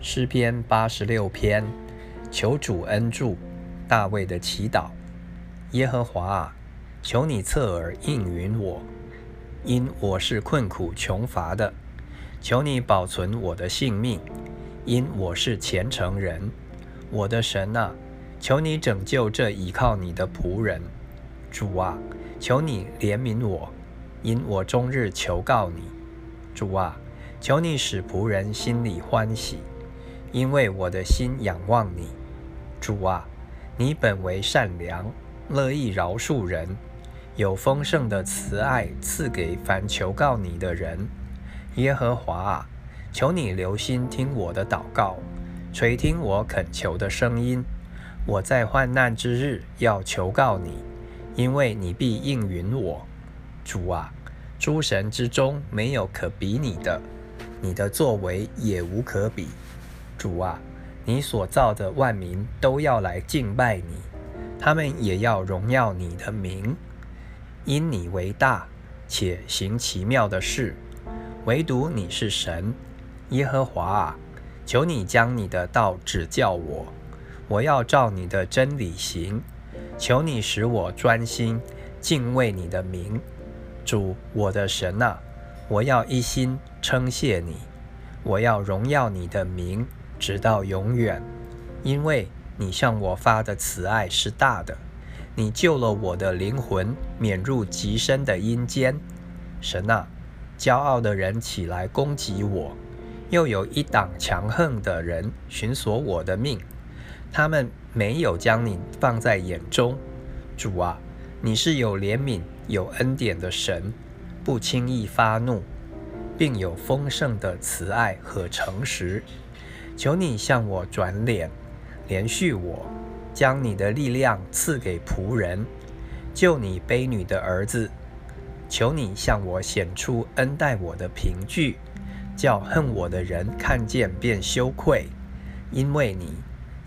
诗篇八十六篇，求主恩助大卫的祈祷。耶和华啊，求你侧耳应允我，因我是困苦穷乏的。求你保存我的性命，因我是虔诚人。我的神啊，求你拯救这倚靠你的仆人。主啊，求你怜悯我，因我终日求告你。主啊，求你使仆人心里欢喜。因为我的心仰望你，主啊，你本为善良，乐意饶恕人，有丰盛的慈爱赐给凡求告你的人。耶和华啊，求你留心听我的祷告，垂听我恳求的声音。我在患难之日要求告你，因为你必应允我。主啊，诸神之中没有可比你的，你的作为也无可比。主啊，你所造的万民都要来敬拜你，他们也要荣耀你的名，因你为大，且行奇妙的事。唯独你是神，耶和华啊，求你将你的道指教我，我要照你的真理行。求你使我专心敬畏你的名，主我的神啊，我要一心称谢你，我要荣耀你的名。直到永远，因为你向我发的慈爱是大的，你救了我的灵魂，免入极深的阴间。神啊，骄傲的人起来攻击我，又有一党强横的人寻索我的命，他们没有将你放在眼中。主啊，你是有怜悯、有恩典的神，不轻易发怒，并有丰盛的慈爱和诚实。求你向我转脸，连续我，将你的力量赐给仆人，救你卑女的儿子。求你向我显出恩待我的凭据，叫恨我的人看见便羞愧，因为你，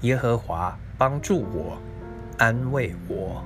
耶和华帮助我，安慰我。